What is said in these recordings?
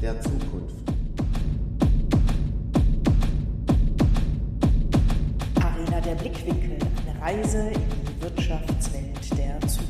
der Zukunft. Arena der Blickwinkel, eine Reise in die Wirtschaftswelt der Zukunft.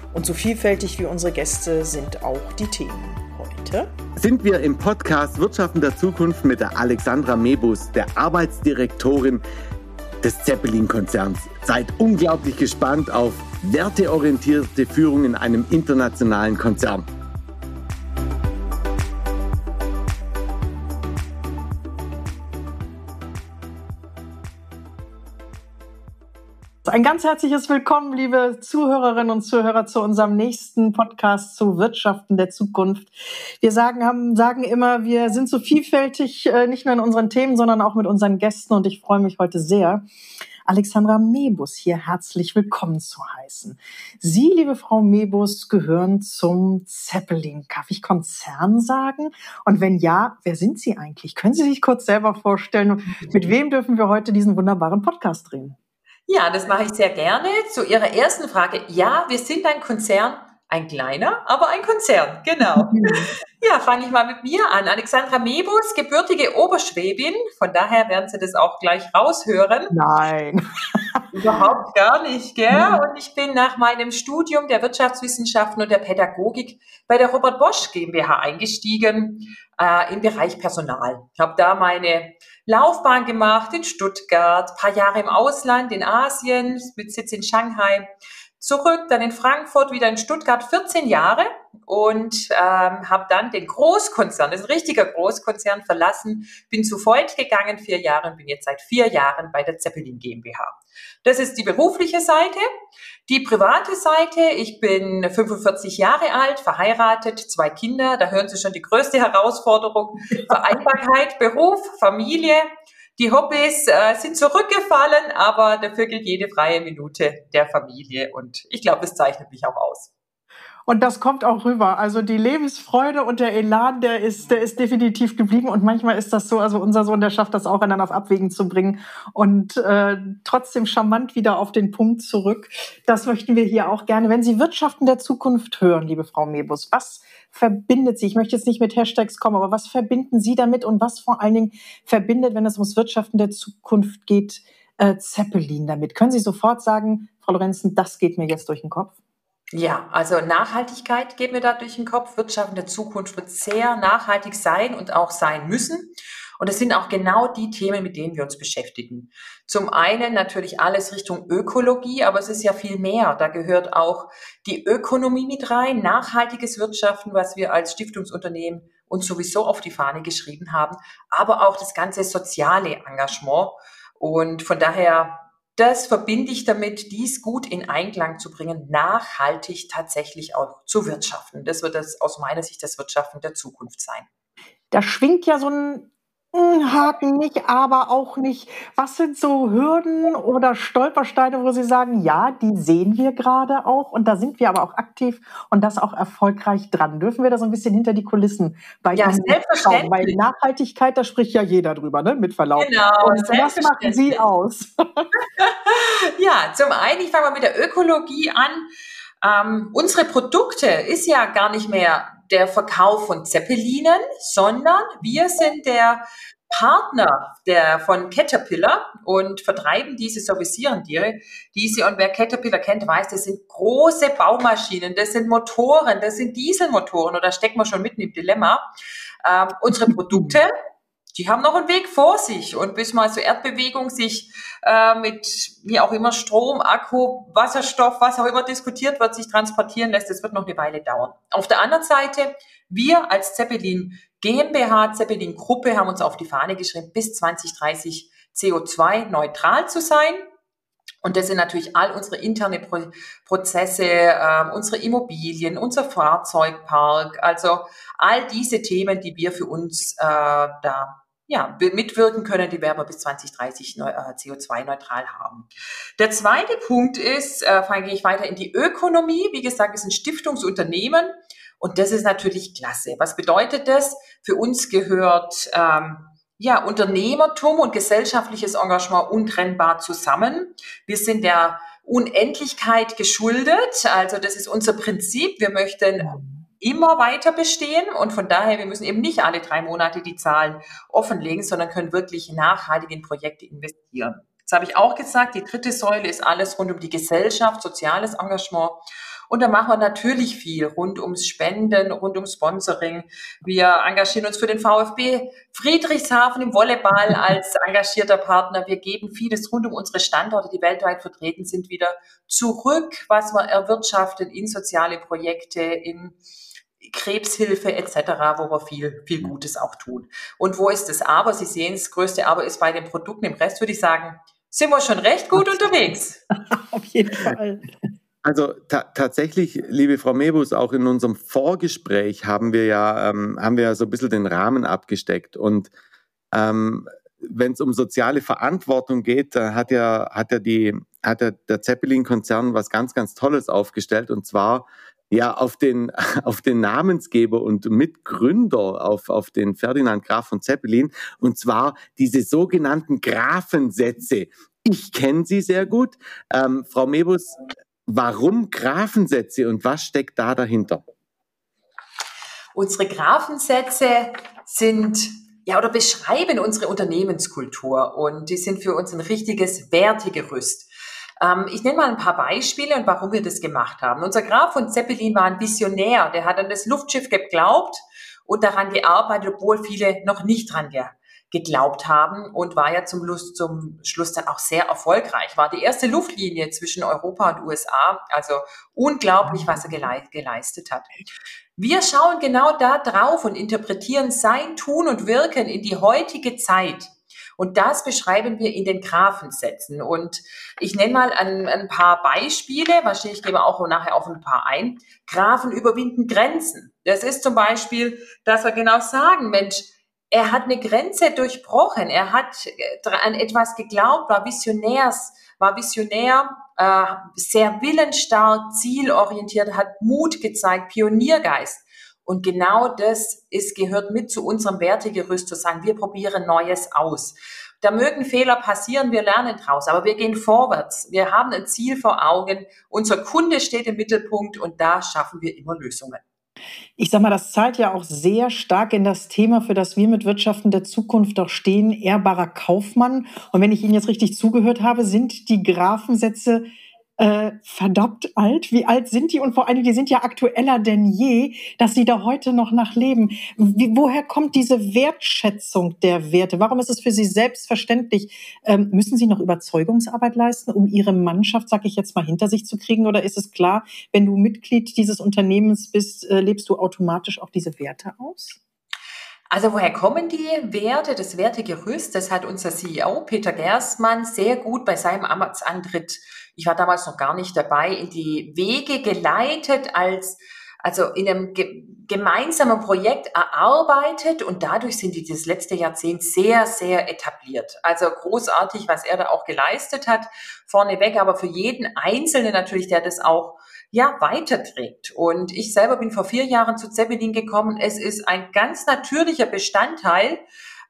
Und so vielfältig wie unsere Gäste sind auch die Themen. Heute sind wir im Podcast Wirtschaften der Zukunft mit der Alexandra Mebus, der Arbeitsdirektorin des Zeppelin-Konzerns. Seid unglaublich gespannt auf werteorientierte Führung in einem internationalen Konzern. Ein ganz herzliches Willkommen, liebe Zuhörerinnen und Zuhörer, zu unserem nächsten Podcast zu Wirtschaften der Zukunft. Wir sagen, haben, sagen immer, wir sind so vielfältig, äh, nicht nur in unseren Themen, sondern auch mit unseren Gästen. Und ich freue mich heute sehr, Alexandra Mebus hier herzlich willkommen zu heißen. Sie, liebe Frau Mebus, gehören zum Zeppelin. Darf ich Konzern sagen? Und wenn ja, wer sind Sie eigentlich? Können Sie sich kurz selber vorstellen? Mit wem dürfen wir heute diesen wunderbaren Podcast drehen? Ja, das mache ich sehr gerne. Zu Ihrer ersten Frage. Ja, wir sind ein Konzern, ein kleiner, aber ein Konzern, genau. Ja, fange ich mal mit mir an. Alexandra Mebus, gebürtige Oberschwäbin. Von daher werden Sie das auch gleich raushören. Nein. Überhaupt gar nicht, gell? Und ich bin nach meinem Studium der Wirtschaftswissenschaften und der Pädagogik bei der Robert Bosch GmbH eingestiegen äh, im Bereich Personal. Ich habe da meine Laufbahn gemacht in Stuttgart, paar Jahre im Ausland, in Asien, mit Sitz in Shanghai zurück, dann in Frankfurt, wieder in Stuttgart, 14 Jahre und ähm, habe dann den Großkonzern, das ist ein richtiger Großkonzern, verlassen, bin zu Voigt gegangen, vier Jahre und bin jetzt seit vier Jahren bei der Zeppelin GmbH. Das ist die berufliche Seite. Die private Seite, ich bin 45 Jahre alt, verheiratet, zwei Kinder, da hören Sie schon die größte Herausforderung, Vereinbarkeit, Beruf, Familie, die Hobbys äh, sind zurückgefallen, aber dafür gilt jede freie Minute der Familie und ich glaube, es zeichnet mich auch aus. Und das kommt auch rüber. Also die Lebensfreude und der Elan, der ist, der ist definitiv geblieben. Und manchmal ist das so, also unser Sohn, der schafft das auch, dann auf Abwägen zu bringen und äh, trotzdem charmant wieder auf den Punkt zurück. Das möchten wir hier auch gerne. Wenn Sie Wirtschaften der Zukunft hören, liebe Frau Mebus, was verbindet Sie? Ich möchte jetzt nicht mit Hashtags kommen, aber was verbinden Sie damit und was vor allen Dingen verbindet, wenn es ums Wirtschaften der Zukunft geht, äh, Zeppelin damit? Können Sie sofort sagen, Frau Lorenzen, das geht mir jetzt durch den Kopf? Ja, also Nachhaltigkeit geht mir da durch den Kopf. Wirtschaft in der Zukunft wird sehr nachhaltig sein und auch sein müssen. Und es sind auch genau die Themen, mit denen wir uns beschäftigen. Zum einen natürlich alles Richtung Ökologie, aber es ist ja viel mehr. Da gehört auch die Ökonomie mit rein, nachhaltiges Wirtschaften, was wir als Stiftungsunternehmen uns sowieso auf die Fahne geschrieben haben, aber auch das ganze soziale Engagement. Und von daher, das verbinde ich damit, dies gut in Einklang zu bringen, nachhaltig tatsächlich auch zu wirtschaften. Das wird das aus meiner Sicht das Wirtschaften der Zukunft sein. Da schwingt ja so ein Haken nicht, aber auch nicht. Was sind so Hürden oder Stolpersteine, wo Sie sagen, ja, die sehen wir gerade auch und da sind wir aber auch aktiv und das auch erfolgreich dran. Dürfen wir da so ein bisschen hinter die Kulissen bei ja, schauen? Weil Nachhaltigkeit, da spricht ja jeder drüber, ne? mit Verlaub. Genau, und was machen Sie aus? ja, zum einen, ich fange mal mit der Ökologie an. Ähm, unsere Produkte ist ja gar nicht mehr der Verkauf von Zeppelinen, sondern wir sind der Partner der von Caterpillar und vertreiben diese, servicieren die, diese. Und wer Caterpillar kennt, weiß, das sind große Baumaschinen, das sind Motoren, das sind Dieselmotoren. Und da stecken wir schon mitten im Dilemma. Ähm, unsere Produkte die haben noch einen Weg vor sich und bis mal so Erdbewegung sich äh, mit wie auch immer Strom, Akku, Wasserstoff, was auch immer diskutiert wird, sich transportieren lässt, das wird noch eine Weile dauern. Auf der anderen Seite, wir als Zeppelin GmbH, Zeppelin Gruppe haben uns auf die Fahne geschrieben, bis 2030 CO2 neutral zu sein. Und das sind natürlich all unsere interne Pro Prozesse, äh, unsere Immobilien, unser Fahrzeugpark, also all diese Themen, die wir für uns äh, da ja, mitwirken können, die wir bis 2030 äh, CO2-neutral haben. Der zweite Punkt ist, äh, gehe ich weiter in die Ökonomie. Wie gesagt, es sind Stiftungsunternehmen und das ist natürlich klasse. Was bedeutet das? Für uns gehört ähm, ja, Unternehmertum und gesellschaftliches Engagement untrennbar zusammen. Wir sind der Unendlichkeit geschuldet. Also das ist unser Prinzip. Wir möchten immer weiter bestehen und von daher, wir müssen eben nicht alle drei Monate die Zahlen offenlegen, sondern können wirklich nachhaltig in Projekte investieren. Das habe ich auch gesagt, die dritte Säule ist alles rund um die Gesellschaft, soziales Engagement. Und da machen wir natürlich viel rund ums Spenden, rund um Sponsoring. Wir engagieren uns für den VfB Friedrichshafen im Volleyball als engagierter Partner. Wir geben vieles rund um unsere Standorte, die weltweit vertreten sind, wieder zurück, was wir erwirtschaften in soziale Projekte, in Krebshilfe etc., wo wir viel, viel Gutes auch tun. Und wo ist das Aber? Sie sehen, das größte Aber ist bei den Produkten. Im Rest würde ich sagen, sind wir schon recht gut unterwegs. Auf jeden Fall. Also ta tatsächlich, liebe Frau Mebus, auch in unserem Vorgespräch haben wir ja, ähm, haben wir ja so ein bisschen den Rahmen abgesteckt. Und ähm, wenn es um soziale Verantwortung geht, da hat ja, hat ja die, hat ja der Zeppelin-Konzern was ganz, ganz Tolles aufgestellt. Und zwar ja auf den, auf den Namensgeber und Mitgründer, auf, auf den Ferdinand Graf von Zeppelin, und zwar diese sogenannten Grafensätze. Ich kenne sie sehr gut. Ähm, Frau Mebus, warum Grafensätze und was steckt da dahinter? Unsere Grafensätze sind ja, oder beschreiben unsere Unternehmenskultur und die sind für uns ein richtiges Wertegerüst. Ähm, ich nenne mal ein paar Beispiele und warum wir das gemacht haben. Unser Graf von Zeppelin war ein Visionär, der hat an das Luftschiff geglaubt und daran gearbeitet, obwohl viele noch nicht dran geglaubt haben und war ja zum, Lust, zum Schluss dann auch sehr erfolgreich. War die erste Luftlinie zwischen Europa und USA. Also unglaublich, was er geleistet hat. Wir schauen genau da drauf und interpretieren sein Tun und Wirken in die heutige Zeit. Und das beschreiben wir in den Graphensätzen. Und ich nenne mal ein, ein paar Beispiele, wahrscheinlich gebe auch nachher auf ein paar ein. Graphen überwinden Grenzen. Das ist zum Beispiel, dass wir genau sagen, Mensch, er hat eine Grenze durchbrochen, er hat äh, an etwas geglaubt, war visionärs, war visionär, äh, sehr willensstark, zielorientiert, hat Mut gezeigt, Pioniergeist. Und genau das ist, gehört mit zu unserem Wertegerüst, zu sagen, wir probieren Neues aus. Da mögen Fehler passieren, wir lernen draus, aber wir gehen vorwärts. Wir haben ein Ziel vor Augen. Unser Kunde steht im Mittelpunkt und da schaffen wir immer Lösungen. Ich sag mal, das zahlt ja auch sehr stark in das Thema, für das wir mit Wirtschaften der Zukunft doch stehen, ehrbarer Kaufmann. Und wenn ich Ihnen jetzt richtig zugehört habe, sind die Grafensätze äh, verdammt alt. Wie alt sind die? Und vor allem, die sind ja aktueller denn je, dass sie da heute noch nachleben. Wie, woher kommt diese Wertschätzung der Werte? Warum ist es für Sie selbstverständlich? Ähm, müssen Sie noch Überzeugungsarbeit leisten, um Ihre Mannschaft, sag ich jetzt mal, hinter sich zu kriegen? Oder ist es klar, wenn du Mitglied dieses Unternehmens bist, äh, lebst du automatisch auch diese Werte aus? Also woher kommen die Werte, das Wertegerüst? Das hat unser CEO Peter Gerstmann sehr gut bei seinem Amtsantritt ich war damals noch gar nicht dabei, in die Wege geleitet als also in einem ge gemeinsamen Projekt erarbeitet und dadurch sind die das letzte Jahrzehnt sehr, sehr etabliert. Also großartig, was er da auch geleistet hat, vorneweg, aber für jeden Einzelnen natürlich, der das auch ja, weiterträgt. Und ich selber bin vor vier Jahren zu Zeppelin gekommen. Es ist ein ganz natürlicher Bestandteil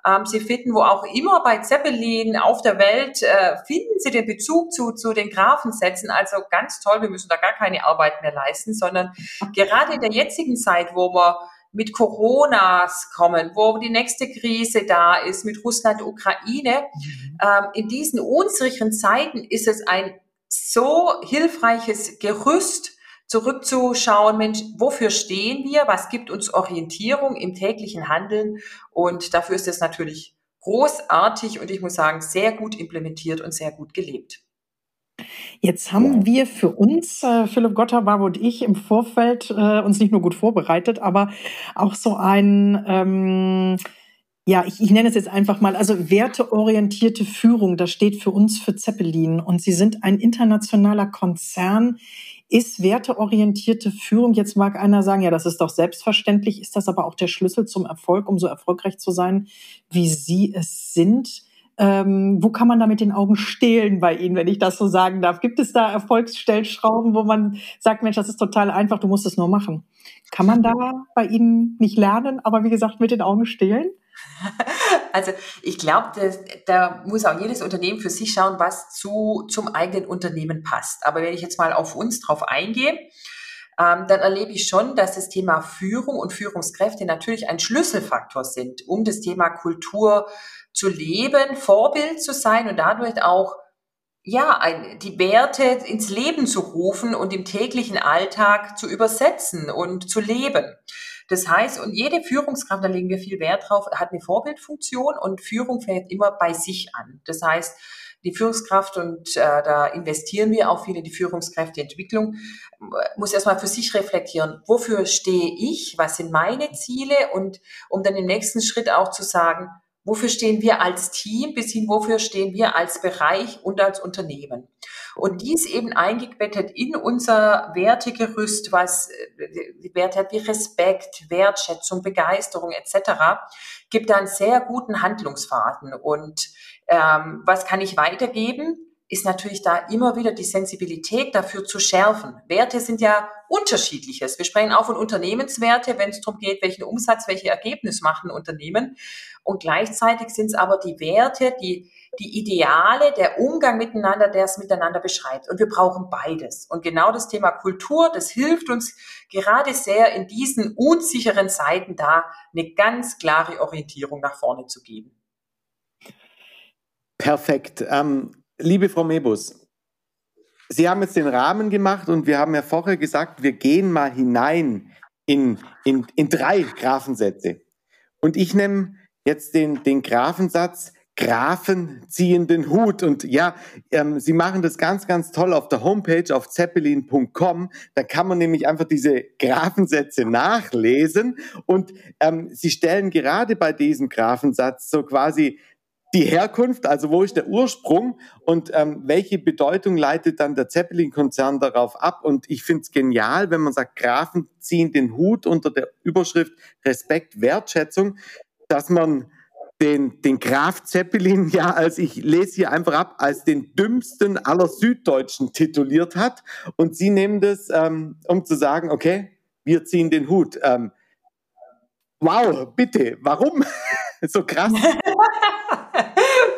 ähm, Sie finden, wo auch immer bei Zeppelin auf der Welt, äh, finden Sie den Bezug zu, zu den Grafensätzen. Also ganz toll, wir müssen da gar keine Arbeit mehr leisten, sondern gerade in der jetzigen Zeit, wo wir mit Coronas kommen, wo die nächste Krise da ist, mit Russland, Ukraine, mhm. ähm, in diesen unsicheren Zeiten ist es ein so hilfreiches Gerüst, zurückzuschauen, Mensch, wofür stehen wir? Was gibt uns Orientierung im täglichen Handeln? Und dafür ist es natürlich großartig und ich muss sagen, sehr gut implementiert und sehr gut gelebt. Jetzt haben wir für uns, äh, Philipp Gotterbar und ich, im Vorfeld äh, uns nicht nur gut vorbereitet, aber auch so ein, ähm, ja, ich, ich nenne es jetzt einfach mal, also werteorientierte Führung, das steht für uns für Zeppelin und sie sind ein internationaler Konzern. Ist werteorientierte Führung, jetzt mag einer sagen, ja, das ist doch selbstverständlich, ist das aber auch der Schlüssel zum Erfolg, um so erfolgreich zu sein, wie Sie es sind? Ähm, wo kann man da mit den Augen stehlen bei Ihnen, wenn ich das so sagen darf? Gibt es da Erfolgsstellschrauben, wo man sagt, Mensch, das ist total einfach, du musst es nur machen? Kann man da bei Ihnen nicht lernen, aber wie gesagt, mit den Augen stehlen? Also ich glaube, da muss auch jedes Unternehmen für sich schauen, was zu, zum eigenen Unternehmen passt. Aber wenn ich jetzt mal auf uns drauf eingehe, ähm, dann erlebe ich schon, dass das Thema Führung und Führungskräfte natürlich ein Schlüsselfaktor sind, um das Thema Kultur zu leben, Vorbild zu sein und dadurch auch ja, ein, die Werte ins Leben zu rufen und im täglichen Alltag zu übersetzen und zu leben. Das heißt, und jede Führungskraft, da legen wir viel Wert drauf, hat eine Vorbildfunktion und Führung fängt immer bei sich an. Das heißt, die Führungskraft und äh, da investieren wir auch viel in die Führungskräfteentwicklung, muss erstmal für sich reflektieren, wofür stehe ich, was sind meine Ziele und um dann im nächsten Schritt auch zu sagen, Wofür stehen wir als Team bis hin, wofür stehen wir als Bereich und als Unternehmen? Und dies eben eingebettet in unser Wertegerüst, was äh, Werte hat wie Respekt, Wertschätzung, Begeisterung etc., gibt da einen sehr guten Handlungsfaden. Und ähm, was kann ich weitergeben? ist natürlich da immer wieder die Sensibilität dafür zu schärfen. Werte sind ja unterschiedliches. Wir sprechen auch von Unternehmenswerte, wenn es darum geht, welchen Umsatz, welche Ergebnis machen Unternehmen. Und gleichzeitig sind es aber die Werte, die, die Ideale, der Umgang miteinander, der es miteinander beschreibt. Und wir brauchen beides. Und genau das Thema Kultur, das hilft uns gerade sehr in diesen unsicheren Zeiten da eine ganz klare Orientierung nach vorne zu geben. Perfekt. Ähm Liebe Frau Mebus, Sie haben jetzt den Rahmen gemacht und wir haben ja vorher gesagt, wir gehen mal hinein in, in, in drei Graphensätze. Und ich nehme jetzt den, den Graphensatz Grafen ziehen den Hut. Und ja, ähm, Sie machen das ganz, ganz toll auf der Homepage auf zeppelin.com. Da kann man nämlich einfach diese Graphensätze nachlesen. Und ähm, Sie stellen gerade bei diesem Graphensatz so quasi die Herkunft, also wo ist der Ursprung und ähm, welche Bedeutung leitet dann der Zeppelin-Konzern darauf ab? Und ich finde es genial, wenn man sagt, Grafen ziehen den Hut unter der Überschrift Respekt, Wertschätzung, dass man den, den Graf Zeppelin ja, als ich lese hier einfach ab, als den dümmsten aller Süddeutschen tituliert hat. Und Sie nehmen das, ähm, um zu sagen, okay, wir ziehen den Hut. Ähm, wow, bitte, warum? so krass.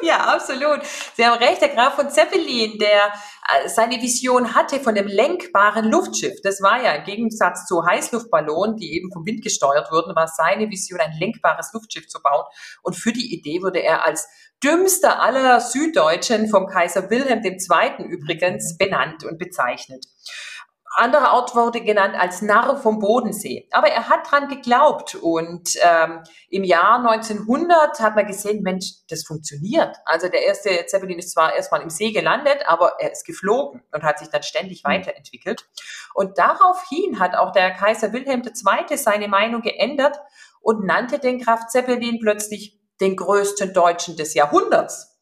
ja, absolut. Sie haben recht, der Graf von Zeppelin, der äh, seine Vision hatte von dem lenkbaren Luftschiff. Das war ja im Gegensatz zu Heißluftballonen, die eben vom Wind gesteuert wurden, war seine Vision, ein lenkbares Luftschiff zu bauen. Und für die Idee wurde er als dümmster aller Süddeutschen vom Kaiser Wilhelm II. übrigens benannt und bezeichnet anderer Ort wurde genannt als Narr vom Bodensee. Aber er hat dran geglaubt und ähm, im Jahr 1900 hat man gesehen, Mensch, das funktioniert. Also der erste Zeppelin ist zwar erstmal im See gelandet, aber er ist geflogen und hat sich dann ständig mhm. weiterentwickelt. Und daraufhin hat auch der Kaiser Wilhelm II. seine Meinung geändert und nannte den Kraft Zeppelin plötzlich den größten Deutschen des Jahrhunderts.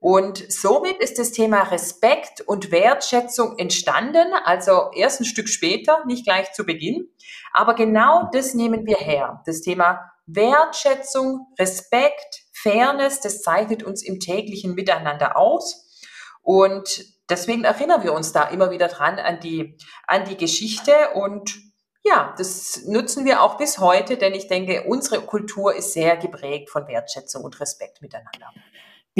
Und somit ist das Thema Respekt und Wertschätzung entstanden, also erst ein Stück später, nicht gleich zu Beginn. Aber genau das nehmen wir her. Das Thema Wertschätzung, Respekt, Fairness, das zeichnet uns im täglichen Miteinander aus. Und deswegen erinnern wir uns da immer wieder dran an die, an die Geschichte und ja, das nutzen wir auch bis heute, denn ich denke, unsere Kultur ist sehr geprägt von Wertschätzung und Respekt miteinander.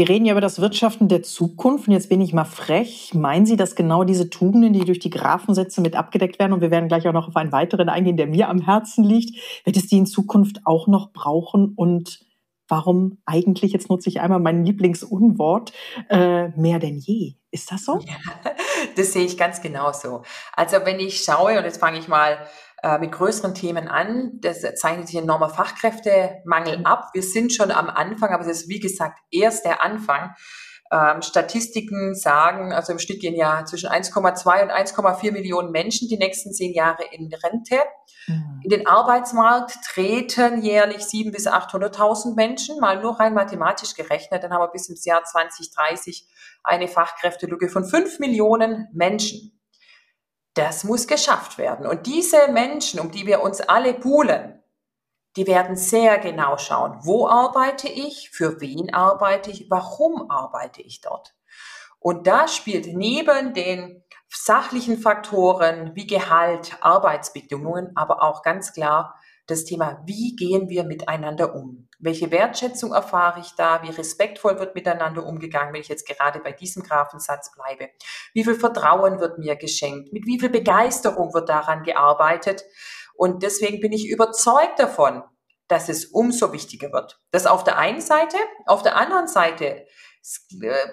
Wir reden ja über das Wirtschaften der Zukunft. Und jetzt bin ich mal frech. Meinen Sie, dass genau diese Tugenden, die durch die Graphensätze mit abgedeckt werden, und wir werden gleich auch noch auf einen weiteren eingehen, der mir am Herzen liegt, wird es die in Zukunft auch noch brauchen? Und warum eigentlich, jetzt nutze ich einmal mein Lieblingsunwort, äh, mehr denn je? Ist das so? Ja. Das sehe ich ganz genauso. Also wenn ich schaue, und jetzt fange ich mal äh, mit größeren Themen an, das zeichnet sich ein enormer Fachkräftemangel mhm. ab. Wir sind schon am Anfang, aber es ist wie gesagt erst der Anfang. Ähm, Statistiken sagen, also im Schnitt gehen ja zwischen 1,2 und 1,4 Millionen Menschen die nächsten zehn Jahre in Rente. Mhm. In den Arbeitsmarkt treten jährlich 700.000 bis 800.000 Menschen, mal nur rein mathematisch gerechnet. Dann haben wir bis ins Jahr 2030 eine Fachkräftelücke von 5 Millionen Menschen. Das muss geschafft werden. Und diese Menschen, um die wir uns alle poolen, die werden sehr genau schauen, wo arbeite ich, für wen arbeite ich, warum arbeite ich dort. Und da spielt neben den sachlichen Faktoren wie Gehalt, Arbeitsbedingungen, aber auch ganz klar das Thema, wie gehen wir miteinander um? Welche Wertschätzung erfahre ich da? Wie respektvoll wird miteinander umgegangen, wenn ich jetzt gerade bei diesem Grafensatz bleibe? Wie viel Vertrauen wird mir geschenkt? Mit wie viel Begeisterung wird daran gearbeitet? Und deswegen bin ich überzeugt davon, dass es umso wichtiger wird. Das auf der einen Seite. Auf der anderen Seite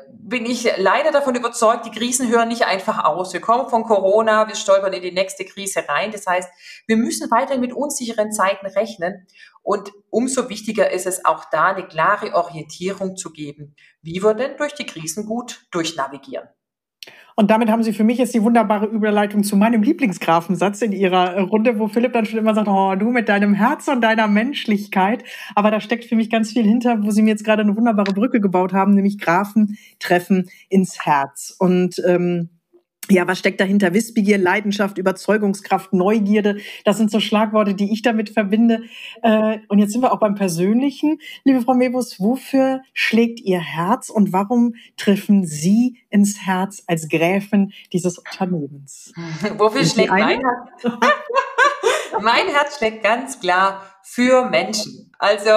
bin ich leider davon überzeugt, die Krisen hören nicht einfach aus. Wir kommen von Corona, wir stolpern in die nächste Krise rein. Das heißt, wir müssen weiterhin mit unsicheren Zeiten rechnen. Und umso wichtiger ist es auch da eine klare Orientierung zu geben, wie wir denn durch die Krisen gut durchnavigieren. Und damit haben Sie für mich jetzt die wunderbare Überleitung zu meinem Lieblingsgrafensatz in Ihrer Runde, wo Philipp dann schon immer sagt, oh, du mit deinem Herz und deiner Menschlichkeit. Aber da steckt für mich ganz viel hinter, wo Sie mir jetzt gerade eine wunderbare Brücke gebaut haben, nämlich Grafen treffen ins Herz. Und ähm, ja, was steckt dahinter? Wissbegier, Leidenschaft, Überzeugungskraft, Neugierde. Das sind so Schlagworte, die ich damit verbinde. Äh, und jetzt sind wir auch beim Persönlichen. Liebe Frau Mebus, wofür schlägt Ihr Herz und warum treffen Sie ins Herz als Gräfin dieses Unternehmens? wofür schlägt mein Herz? mein Herz schlägt ganz klar für Menschen. Also,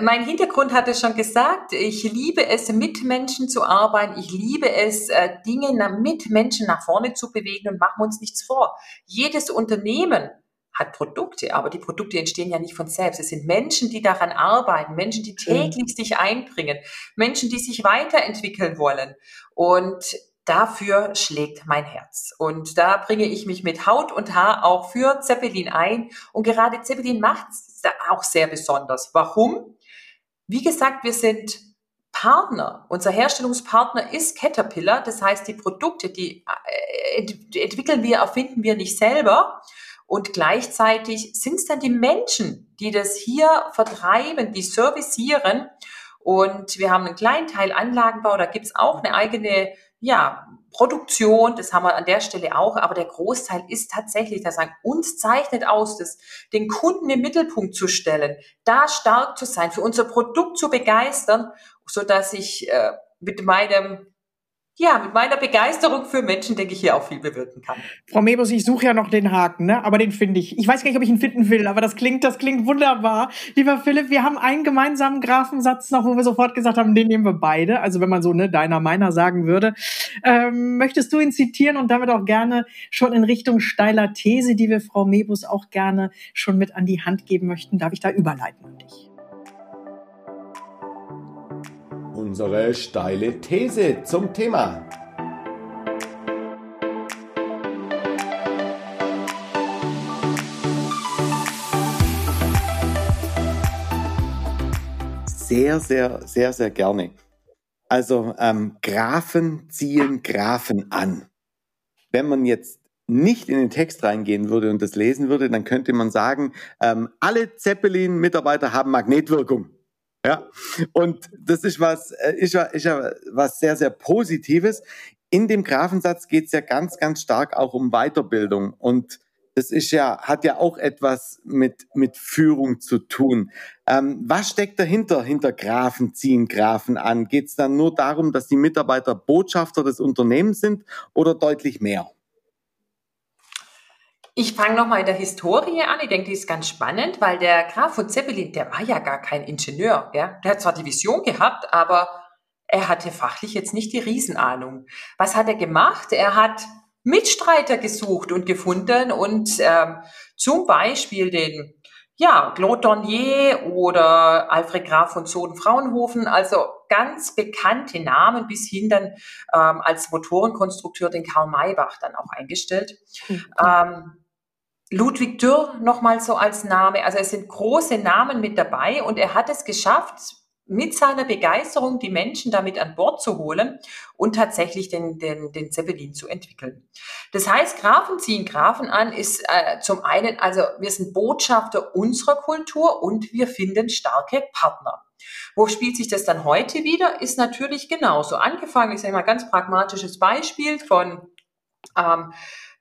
mein Hintergrund hat es schon gesagt. Ich liebe es, mit Menschen zu arbeiten. Ich liebe es, äh, Dinge mit Menschen nach vorne zu bewegen und machen uns nichts vor. Jedes Unternehmen hat Produkte, aber die Produkte entstehen ja nicht von selbst. Es sind Menschen, die daran arbeiten, Menschen, die täglich sich einbringen, Menschen, die sich weiterentwickeln wollen. Und dafür schlägt mein Herz. Und da bringe ich mich mit Haut und Haar auch für Zeppelin ein. Und gerade Zeppelin macht es auch sehr besonders. Warum? Wie gesagt, wir sind Partner. Unser Herstellungspartner ist Caterpillar. Das heißt, die Produkte, die äh, entwickeln wir, erfinden wir nicht selber. Und gleichzeitig sind es dann die Menschen, die das hier vertreiben, die servicieren. Und wir haben einen kleinen Teil Anlagenbau, da gibt es auch eine eigene ja, Produktion, das haben wir an der Stelle auch, aber der Großteil ist tatsächlich, das sagen, uns zeichnet aus, das, den Kunden im Mittelpunkt zu stellen, da stark zu sein, für unser Produkt zu begeistern, so dass ich äh, mit meinem ja, mit meiner Begeisterung für Menschen, denke ich, hier auch viel bewirken kann. Frau Mebus, ich suche ja noch den Haken, ne? aber den finde ich. Ich weiß gar nicht, ob ich ihn finden will, aber das klingt, das klingt wunderbar. Lieber Philipp, wir haben einen gemeinsamen Grafensatz noch, wo wir sofort gesagt haben, den nehmen wir beide. Also wenn man so ne, deiner, meiner sagen würde. Ähm, möchtest du ihn zitieren und damit auch gerne schon in Richtung steiler These, die wir Frau Mebus auch gerne schon mit an die Hand geben möchten? Darf ich da überleiten an dich? Unsere steile These zum Thema. Sehr, sehr, sehr, sehr gerne. Also ähm, Graphen ziehen Graphen an. Wenn man jetzt nicht in den Text reingehen würde und das lesen würde, dann könnte man sagen, ähm, alle Zeppelin-Mitarbeiter haben Magnetwirkung. Ja, und das ist was, äh, ist ist ja was sehr, sehr Positives. In dem Grafensatz geht es ja ganz, ganz stark auch um Weiterbildung und das ist ja, hat ja auch etwas mit, mit Führung zu tun. Ähm, was steckt dahinter, hinter Grafen ziehen Grafen an? Geht es dann nur darum, dass die Mitarbeiter Botschafter des Unternehmens sind oder deutlich mehr? Ich fange nochmal in der Historie an. Ich denke, die ist ganz spannend, weil der Graf von Zeppelin, der war ja gar kein Ingenieur. Ja? Der hat zwar die Vision gehabt, aber er hatte fachlich jetzt nicht die Riesenahnung. Was hat er gemacht? Er hat Mitstreiter gesucht und gefunden und ähm, zum Beispiel den ja, Claude Dornier oder Alfred Graf von Zoden-Fraunhofen, also ganz bekannte Namen bis hin dann ähm, als Motorenkonstrukteur den Karl Maybach dann auch eingestellt. Mhm. Ähm, Ludwig Dürr nochmal so als Name. Also es sind große Namen mit dabei und er hat es geschafft, mit seiner Begeisterung die Menschen damit an Bord zu holen und tatsächlich den, den, den Zeppelin zu entwickeln. Das heißt, Grafen ziehen Grafen an ist äh, zum einen, also wir sind Botschafter unserer Kultur und wir finden starke Partner. Wo spielt sich das dann heute wieder? Ist natürlich genauso. Angefangen, ich sage mal ganz pragmatisches Beispiel von ähm,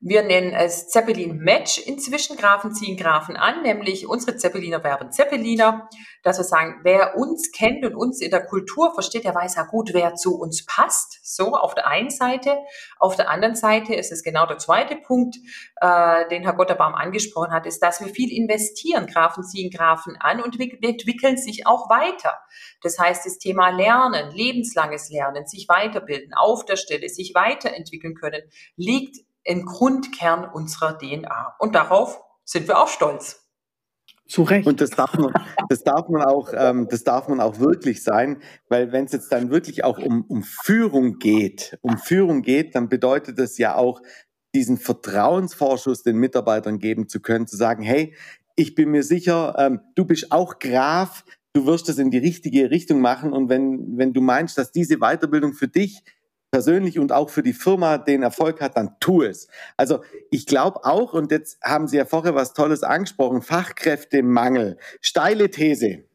wir nennen es Zeppelin Match inzwischen. Grafen ziehen Grafen an, nämlich unsere Zeppeliner werben Zeppeliner, dass wir sagen, wer uns kennt und uns in der Kultur versteht, der weiß ja gut, wer zu uns passt. So auf der einen Seite. Auf der anderen Seite ist es genau der zweite Punkt, äh, den Herr Gotterbaum angesprochen hat, ist, dass wir viel investieren. Grafen ziehen Grafen an und entwickeln sich auch weiter. Das heißt, das Thema Lernen, lebenslanges Lernen, sich weiterbilden, auf der Stelle, sich weiterentwickeln können, liegt im Grundkern unserer DNA. Und darauf sind wir auch stolz. Zu Recht. Und das darf man, das darf man auch, ähm, das darf man auch wirklich sein, weil wenn es jetzt dann wirklich auch um, um Führung geht, um Führung geht, dann bedeutet das ja auch, diesen Vertrauensvorschuss den Mitarbeitern geben zu können, zu sagen, hey, ich bin mir sicher, ähm, du bist auch Graf, du wirst es in die richtige Richtung machen und wenn, wenn du meinst, dass diese Weiterbildung für dich persönlich und auch für die Firma den Erfolg hat, dann tu es. Also ich glaube auch, und jetzt haben Sie ja vorher was Tolles angesprochen, Fachkräftemangel, steile These,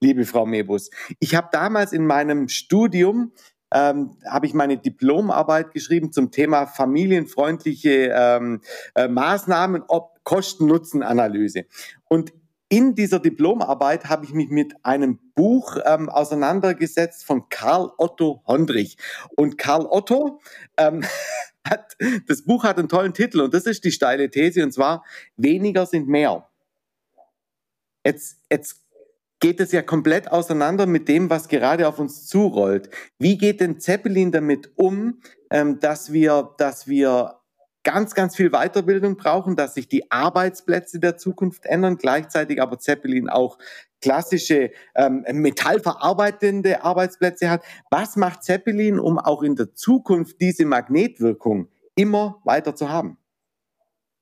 liebe Frau Mebus. Ich habe damals in meinem Studium ähm, habe ich meine Diplomarbeit geschrieben zum Thema familienfreundliche ähm, äh, Maßnahmen, ob Kosten-Nutzen-Analyse. Und in dieser Diplomarbeit habe ich mich mit einem Buch ähm, auseinandergesetzt von Karl Otto Hondrich. Und Karl Otto ähm, hat, das Buch hat einen tollen Titel und das ist die steile These und zwar weniger sind mehr. Jetzt, jetzt geht es ja komplett auseinander mit dem, was gerade auf uns zurollt. Wie geht denn Zeppelin damit um, ähm, dass wir, dass wir ganz, ganz viel Weiterbildung brauchen, dass sich die Arbeitsplätze der Zukunft ändern, gleichzeitig aber Zeppelin auch klassische ähm, metallverarbeitende Arbeitsplätze hat. Was macht Zeppelin, um auch in der Zukunft diese Magnetwirkung immer weiter zu haben?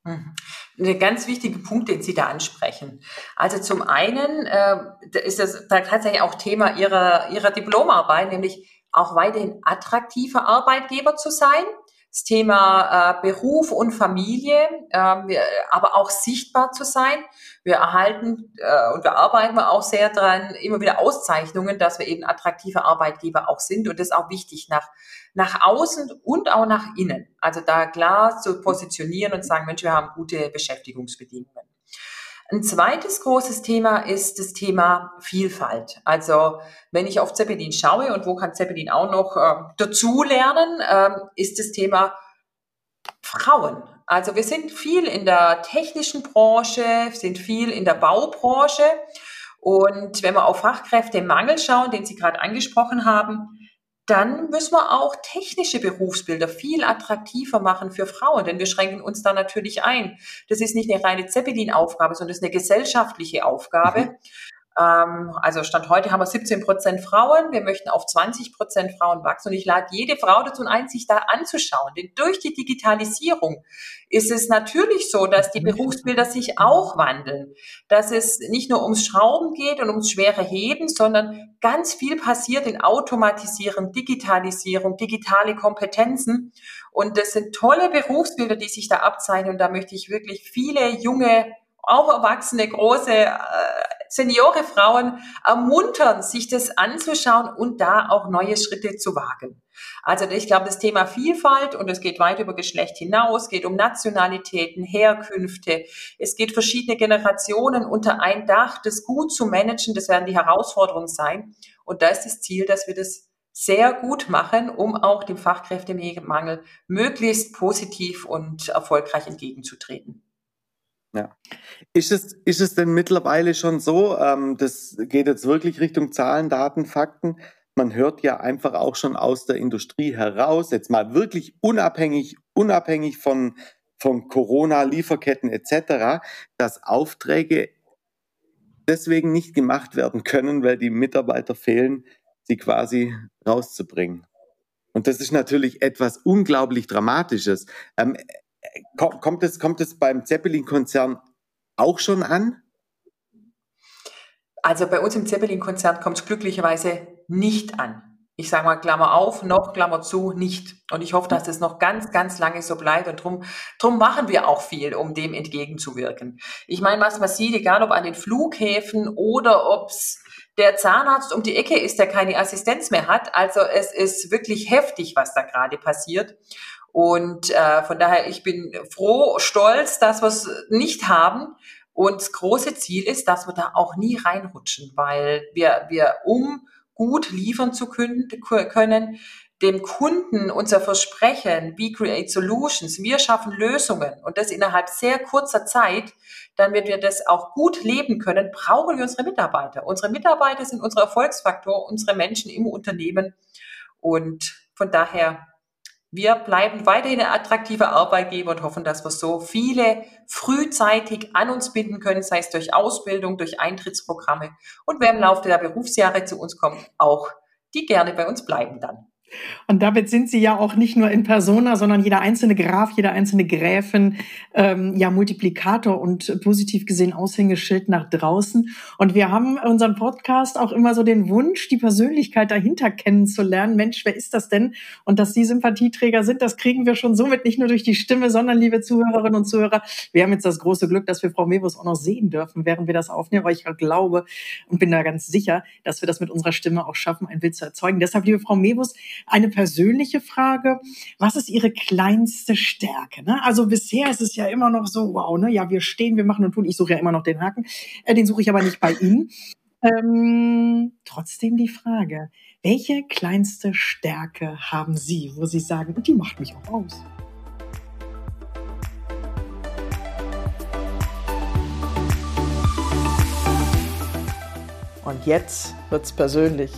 Mhm. Ein ganz wichtiger Punkt, den Sie da ansprechen. Also zum einen äh, ist das tatsächlich auch Thema Ihrer, Ihrer Diplomarbeit, nämlich auch weiterhin attraktiver Arbeitgeber zu sein das Thema äh, Beruf und Familie, äh, wir, aber auch sichtbar zu sein. Wir erhalten äh, und wir arbeiten auch sehr dran, immer wieder Auszeichnungen, dass wir eben attraktive Arbeitgeber auch sind und das ist auch wichtig nach, nach außen und auch nach innen. Also da klar zu positionieren und sagen, Mensch, wir haben gute Beschäftigungsbedingungen. Ein zweites großes Thema ist das Thema Vielfalt. Also wenn ich auf Zeppelin schaue und wo kann Zeppelin auch noch äh, dazulernen, äh, ist das Thema Frauen. Also wir sind viel in der technischen Branche, sind viel in der Baubranche. Und wenn wir auf Fachkräftemangel schauen, den Sie gerade angesprochen haben, dann müssen wir auch technische Berufsbilder viel attraktiver machen für Frauen, denn wir schränken uns da natürlich ein. Das ist nicht eine reine Zeppelin-Aufgabe, sondern das ist eine gesellschaftliche Aufgabe. Mhm. Ähm, also Stand heute haben wir 17 Prozent Frauen. Wir möchten auf 20 Prozent Frauen wachsen. Und ich lade jede Frau dazu ein, sich da anzuschauen. Denn durch die Digitalisierung ist es natürlich so, dass die Berufsbilder sich auch wandeln. Dass es nicht nur ums Schrauben geht und ums schwere Heben, sondern ganz viel passiert in Automatisierung, Digitalisierung, digitale Kompetenzen. Und das sind tolle Berufsbilder, die sich da abzeichnen. Und da möchte ich wirklich viele junge auch erwachsene, große äh, Seniore Frauen ermuntern, sich das anzuschauen und da auch neue Schritte zu wagen. Also ich glaube, das Thema Vielfalt und es geht weit über Geschlecht hinaus, geht um Nationalitäten, Herkünfte, es geht verschiedene Generationen unter ein Dach, das gut zu managen, das werden die Herausforderungen sein. Und da ist das Ziel, dass wir das sehr gut machen, um auch dem Fachkräftemangel möglichst positiv und erfolgreich entgegenzutreten. Ja. Ist es, ist es denn mittlerweile schon so, ähm, das geht jetzt wirklich Richtung Zahlen, Daten, Fakten, man hört ja einfach auch schon aus der Industrie heraus, jetzt mal wirklich unabhängig, unabhängig von, von Corona, Lieferketten etc., dass Aufträge deswegen nicht gemacht werden können, weil die Mitarbeiter fehlen, sie quasi rauszubringen. Und das ist natürlich etwas unglaublich Dramatisches. Ähm, kommt, es, kommt es beim Zeppelin-Konzern auch schon an? Also bei uns im Zeppelin-Konzern kommt es glücklicherweise nicht an. Ich sage mal Klammer auf, noch Klammer zu, nicht. Und ich hoffe, dass das noch ganz, ganz lange so bleibt. Und drum, drum machen wir auch viel, um dem entgegenzuwirken. Ich meine, was man sieht, egal ob an den Flughäfen oder ob es der Zahnarzt um die Ecke ist, der keine Assistenz mehr hat. Also es ist wirklich heftig, was da gerade passiert. Und äh, von daher, ich bin froh, stolz, dass wir es nicht haben. Und das große Ziel ist, dass wir da auch nie reinrutschen, weil wir, wir um gut liefern zu können, können dem Kunden unser Versprechen, we create solutions, wir schaffen Lösungen und das innerhalb sehr kurzer Zeit, dann wird wir das auch gut leben können, brauchen wir unsere Mitarbeiter. Unsere Mitarbeiter sind unser Erfolgsfaktor, unsere Menschen im Unternehmen und von daher wir bleiben weiterhin ein attraktiver Arbeitgeber und hoffen, dass wir so viele frühzeitig an uns binden können, sei es durch Ausbildung, durch Eintrittsprogramme und wer im Laufe der Berufsjahre zu uns kommt, auch die gerne bei uns bleiben dann. Und damit sind Sie ja auch nicht nur in Persona, sondern jeder einzelne Graf, jeder einzelne Gräfin, ähm, ja, Multiplikator und positiv gesehen Aushängeschild nach draußen. Und wir haben unseren Podcast auch immer so den Wunsch, die Persönlichkeit dahinter kennenzulernen. Mensch, wer ist das denn? Und dass Sie Sympathieträger sind, das kriegen wir schon somit nicht nur durch die Stimme, sondern, liebe Zuhörerinnen und Zuhörer, wir haben jetzt das große Glück, dass wir Frau Mewus auch noch sehen dürfen, während wir das aufnehmen. Aber ich glaube und bin da ganz sicher, dass wir das mit unserer Stimme auch schaffen, ein Bild zu erzeugen. Deshalb, liebe Frau Mewus, eine persönliche Frage. Was ist Ihre kleinste Stärke? Ne? Also bisher ist es ja immer noch so, wow, ne? ja, wir stehen, wir machen und tun. Ich suche ja immer noch den Haken. Äh, den suche ich aber nicht bei Ihnen. Ähm, trotzdem die Frage, welche kleinste Stärke haben Sie, wo Sie sagen, die macht mich auch aus? Und jetzt wird's persönlich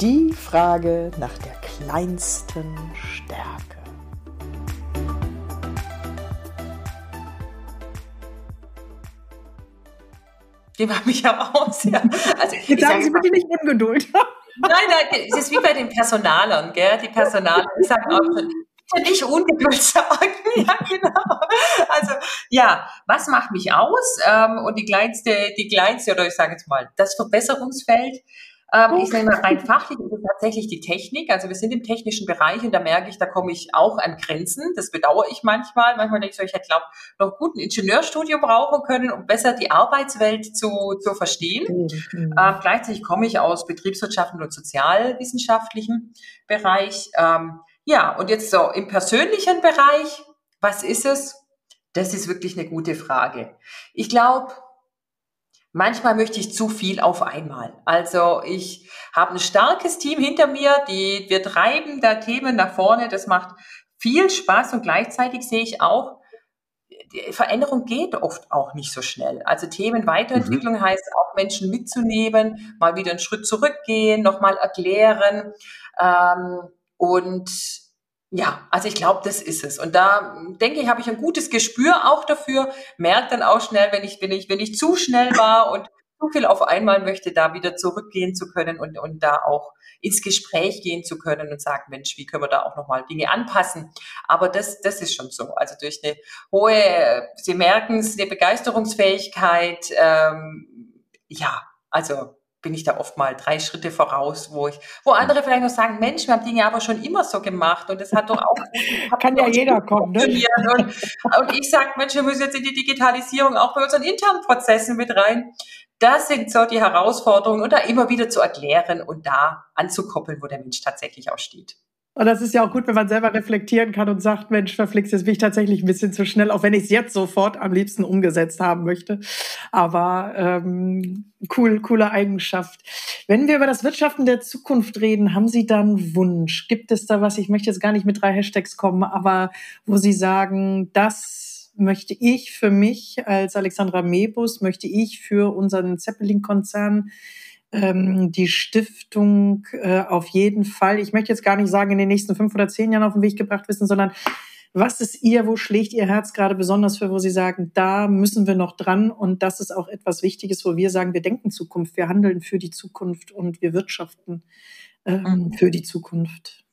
die Frage nach der kleinsten Stärke. Die macht mich aber aus. Ja. Also, Jetzt sagen Sie bitte nicht Ungeduld. Nein, nein, es ist wie bei den Personalern, gell? Die Personaler sagen auch schon, bitte nicht Ungeduld sagen. Ja, genau. Also, ja, was macht mich aus? Ähm, und die kleinste, die kleinste, oder ich sage jetzt mal, das Verbesserungsfeld ich sage mal, rein fachlich ist es tatsächlich die Technik. Also wir sind im technischen Bereich und da merke ich, da komme ich auch an Grenzen. Das bedauere ich manchmal. Manchmal denke ich so, ich hätte, glaube noch gut ein Ingenieurstudium brauchen können, um besser die Arbeitswelt zu, zu verstehen. Mhm. Ähm, gleichzeitig komme ich aus betriebswirtschaftlichen und sozialwissenschaftlichen Bereich. Ähm, ja, und jetzt so im persönlichen Bereich, was ist es? Das ist wirklich eine gute Frage. Ich glaube, Manchmal möchte ich zu viel auf einmal. Also ich habe ein starkes Team hinter mir, die wir treiben da Themen nach vorne. Das macht viel Spaß und gleichzeitig sehe ich auch, die Veränderung geht oft auch nicht so schnell. Also Themenweiterentwicklung mhm. heißt auch Menschen mitzunehmen, mal wieder einen Schritt zurückgehen, nochmal erklären ähm, und ja, also ich glaube, das ist es. Und da denke ich, habe ich ein gutes Gespür auch dafür, merke dann auch schnell, wenn ich, wenn ich, wenn ich zu schnell war und zu viel auf einmal möchte, da wieder zurückgehen zu können und, und da auch ins Gespräch gehen zu können und sagen, Mensch, wie können wir da auch nochmal Dinge anpassen? Aber das, das ist schon so. Also durch eine hohe, Sie merken es, eine Begeisterungsfähigkeit, ähm, ja, also bin ich da oft mal drei Schritte voraus, wo ich, wo andere vielleicht noch sagen, Mensch, wir haben Dinge aber schon immer so gemacht und das hat doch auch kann ja jeder kommen, ne? Und, und ich sage, Mensch, wir müssen jetzt in die Digitalisierung auch bei unseren internen Prozessen mit rein. Das sind so die Herausforderungen und da immer wieder zu erklären und da anzukoppeln, wo der Mensch tatsächlich auch steht. Und das ist ja auch gut, wenn man selber reflektieren kann und sagt, Mensch, verflixt, jetzt bin ich tatsächlich ein bisschen zu schnell, auch wenn ich es jetzt sofort am liebsten umgesetzt haben möchte. Aber ähm, cool, coole Eigenschaft. Wenn wir über das Wirtschaften der Zukunft reden, haben Sie da einen Wunsch? Gibt es da was? Ich möchte jetzt gar nicht mit drei Hashtags kommen, aber wo Sie sagen, das möchte ich für mich als Alexandra Mebus, möchte ich für unseren Zeppelin-Konzern ähm, die Stiftung äh, auf jeden Fall, ich möchte jetzt gar nicht sagen, in den nächsten fünf oder zehn Jahren auf den Weg gebracht wissen, sondern Was ist ihr, wo schlägt ihr Herz gerade besonders für, wo Sie sagen, da müssen wir noch dran und das ist auch etwas Wichtiges, wo wir sagen, wir denken Zukunft, wir handeln für die Zukunft und wir wirtschaften ähm, mhm. für die Zukunft.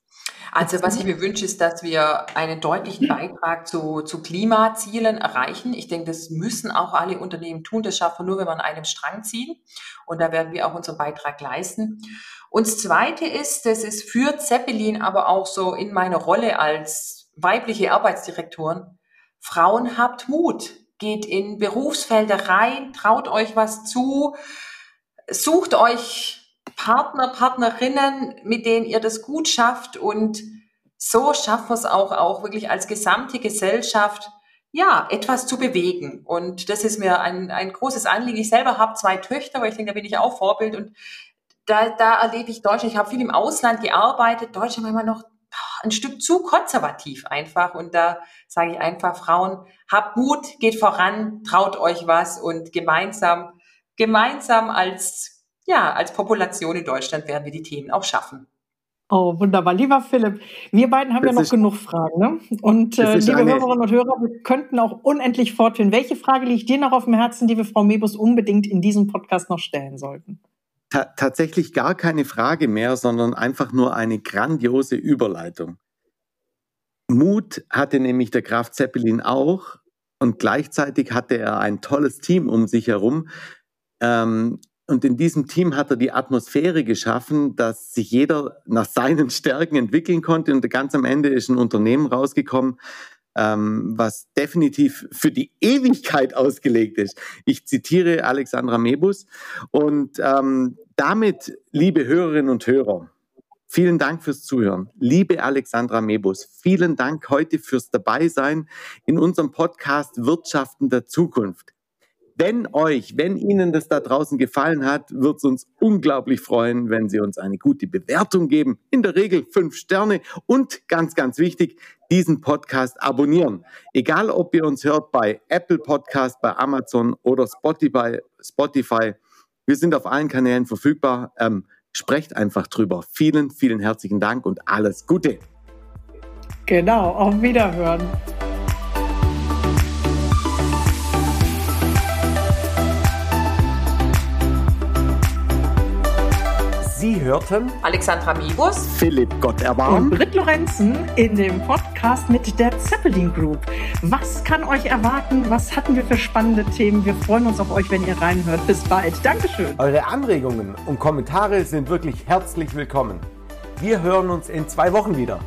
Also was ich mir wünsche, ist, dass wir einen deutlichen Beitrag zu, zu Klimazielen erreichen. Ich denke, das müssen auch alle Unternehmen tun. Das schaffen wir nur, wenn wir an einem Strang ziehen. Und da werden wir auch unseren Beitrag leisten. Und das Zweite ist, das ist für Zeppelin aber auch so in meiner Rolle als weibliche Arbeitsdirektorin, Frauen habt Mut, geht in Berufsfelder rein, traut euch was zu, sucht euch Partner, Partnerinnen, mit denen ihr das gut schafft und so schaffen wir es auch, auch wirklich als gesamte Gesellschaft, ja, etwas zu bewegen. Und das ist mir ein, ein großes Anliegen. Ich selber habe zwei Töchter, weil ich denke, da bin ich auch Vorbild und da, da erlebe ich Deutschland, ich habe viel im Ausland gearbeitet, Deutschland war immer noch ein Stück zu konservativ einfach. Und da sage ich einfach, Frauen, habt Mut, geht voran, traut euch was und gemeinsam, gemeinsam als ja, als Population in Deutschland werden wir die Themen auch schaffen. Oh, wunderbar. Lieber Philipp, wir beiden haben das ja noch genug Fragen. Ne? Und äh, liebe eine... Hörerinnen und Hörer, wir könnten auch unendlich fortführen. Welche Frage liegt dir noch auf dem Herzen, die wir Frau Mebus unbedingt in diesem Podcast noch stellen sollten? Ta tatsächlich gar keine Frage mehr, sondern einfach nur eine grandiose Überleitung. Mut hatte nämlich der Graf Zeppelin auch und gleichzeitig hatte er ein tolles Team um sich herum. Ähm, und in diesem Team hat er die Atmosphäre geschaffen, dass sich jeder nach seinen Stärken entwickeln konnte. Und ganz am Ende ist ein Unternehmen rausgekommen, ähm, was definitiv für die Ewigkeit ausgelegt ist. Ich zitiere Alexandra Mebus. Und ähm, damit, liebe Hörerinnen und Hörer, Vielen Dank fürs Zuhören. Liebe Alexandra Mebus, vielen Dank heute fürs Dabeisein in unserem Podcast Wirtschaften der Zukunft. Wenn euch, wenn Ihnen das da draußen gefallen hat, wird es uns unglaublich freuen, wenn Sie uns eine gute Bewertung geben. In der Regel fünf Sterne und ganz, ganz wichtig, diesen Podcast abonnieren. Egal, ob ihr uns hört bei Apple Podcast, bei Amazon oder Spotify. Spotify. Wir sind auf allen Kanälen verfügbar. Ähm, sprecht einfach drüber. Vielen, vielen herzlichen Dank und alles Gute. Genau, auf Wiederhören. Hörten Alexandra Mibus, Philipp Gotterbarm und Britt Lorenzen in dem Podcast mit der Zeppelin Group. Was kann euch erwarten? Was hatten wir für spannende Themen? Wir freuen uns auf euch, wenn ihr reinhört. Bis bald. Dankeschön. Eure Anregungen und Kommentare sind wirklich herzlich willkommen. Wir hören uns in zwei Wochen wieder.